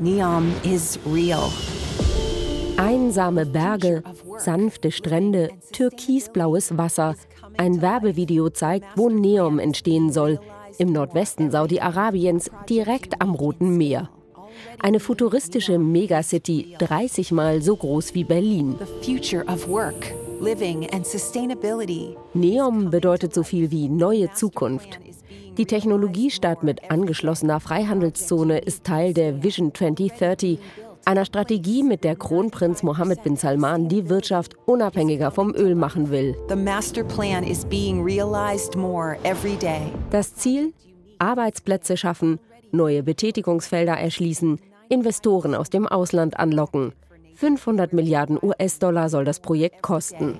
Neom is real. Einsame Berge, sanfte Strände, türkisblaues Wasser. Ein Werbevideo zeigt, wo Neom entstehen soll. Im Nordwesten Saudi-Arabiens, direkt am Roten Meer. Eine futuristische Megacity, 30 Mal so groß wie Berlin. Neom bedeutet so viel wie neue Zukunft. Die Technologiestadt mit angeschlossener Freihandelszone ist Teil der Vision 2030, einer Strategie, mit der Kronprinz Mohammed bin Salman die Wirtschaft unabhängiger vom Öl machen will. Das Ziel? Arbeitsplätze schaffen, neue Betätigungsfelder erschließen, Investoren aus dem Ausland anlocken. 500 Milliarden US-Dollar soll das Projekt kosten.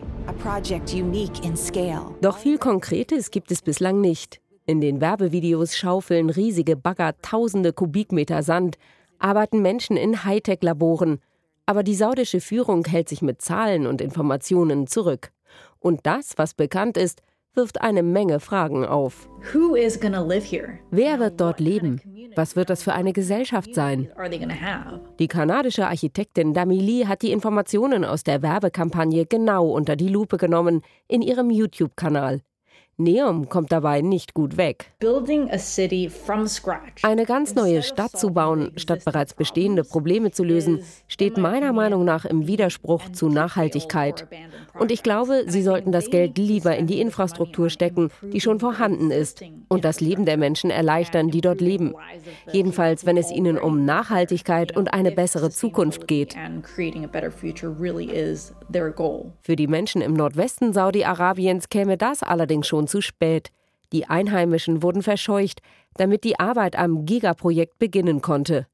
Doch viel Konkretes gibt es bislang nicht. In den Werbevideos schaufeln riesige Bagger tausende Kubikmeter Sand, arbeiten Menschen in Hightech-Laboren. Aber die saudische Führung hält sich mit Zahlen und Informationen zurück. Und das, was bekannt ist, wirft eine Menge Fragen auf. Wer wird dort leben? Was wird das für eine Gesellschaft sein? Die kanadische Architektin Damili hat die Informationen aus der Werbekampagne genau unter die Lupe genommen in ihrem YouTube-Kanal. Neom kommt dabei nicht gut weg. Eine ganz neue Stadt zu bauen, statt bereits bestehende Probleme zu lösen, steht meiner Meinung nach im Widerspruch zu Nachhaltigkeit. Und ich glaube, Sie sollten das Geld lieber in die Infrastruktur stecken, die schon vorhanden ist, und das Leben der Menschen erleichtern, die dort leben. Jedenfalls, wenn es ihnen um Nachhaltigkeit und eine bessere Zukunft geht. Für die Menschen im Nordwesten Saudi-Arabiens käme das allerdings schon zu spät. Die Einheimischen wurden verscheucht, damit die Arbeit am Gigaprojekt beginnen konnte.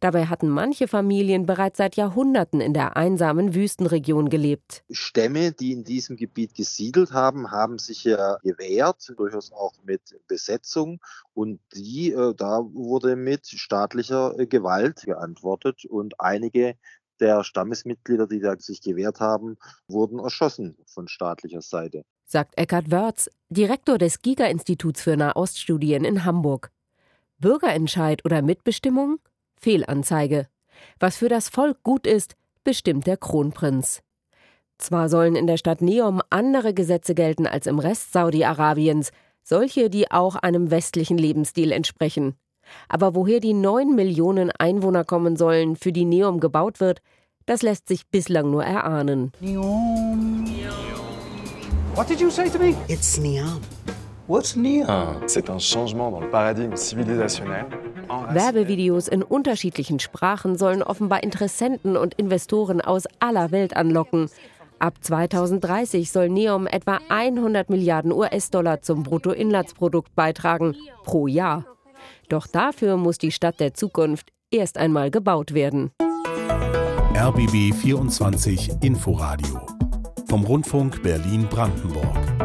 Dabei hatten manche Familien bereits seit Jahrhunderten in der einsamen Wüstenregion gelebt. Stämme, die in diesem Gebiet gesiedelt haben, haben sich ja gewehrt, durchaus auch mit Besetzung. Und die, äh, da wurde mit staatlicher äh, Gewalt geantwortet. Und einige der Stammesmitglieder, die da sich gewehrt haben, wurden erschossen von staatlicher Seite. Sagt Eckhard Wörz, Direktor des Giga-Instituts für Nahoststudien in Hamburg. Bürgerentscheid oder Mitbestimmung? Fehlanzeige. Was für das Volk gut ist, bestimmt der Kronprinz. Zwar sollen in der Stadt Neom andere Gesetze gelten als im Rest Saudi-Arabiens, solche, die auch einem westlichen Lebensstil entsprechen. Aber woher die neun Millionen Einwohner kommen sollen, für die Neom gebaut wird, das lässt sich bislang nur erahnen. Neom. What did you say to me? It's Neom. What's Neom? C'est un changement dans le paradigme civilisationnel. Werbevideos in unterschiedlichen Sprachen sollen offenbar Interessenten und Investoren aus aller Welt anlocken. Ab 2030 soll Neom etwa 100 Milliarden US-Dollar zum Bruttoinlandsprodukt beitragen pro Jahr. Doch dafür muss die Stadt der Zukunft erst einmal gebaut werden. RBB 24 Inforadio vom Rundfunk Berlin-Brandenburg.